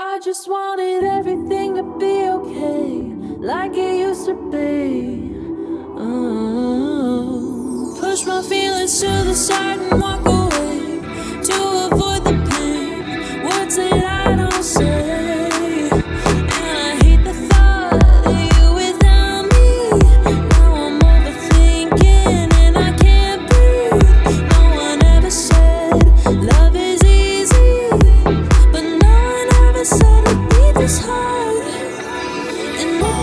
I just wanted everything to be okay, like it used to be. Oh. Push my feelings to the side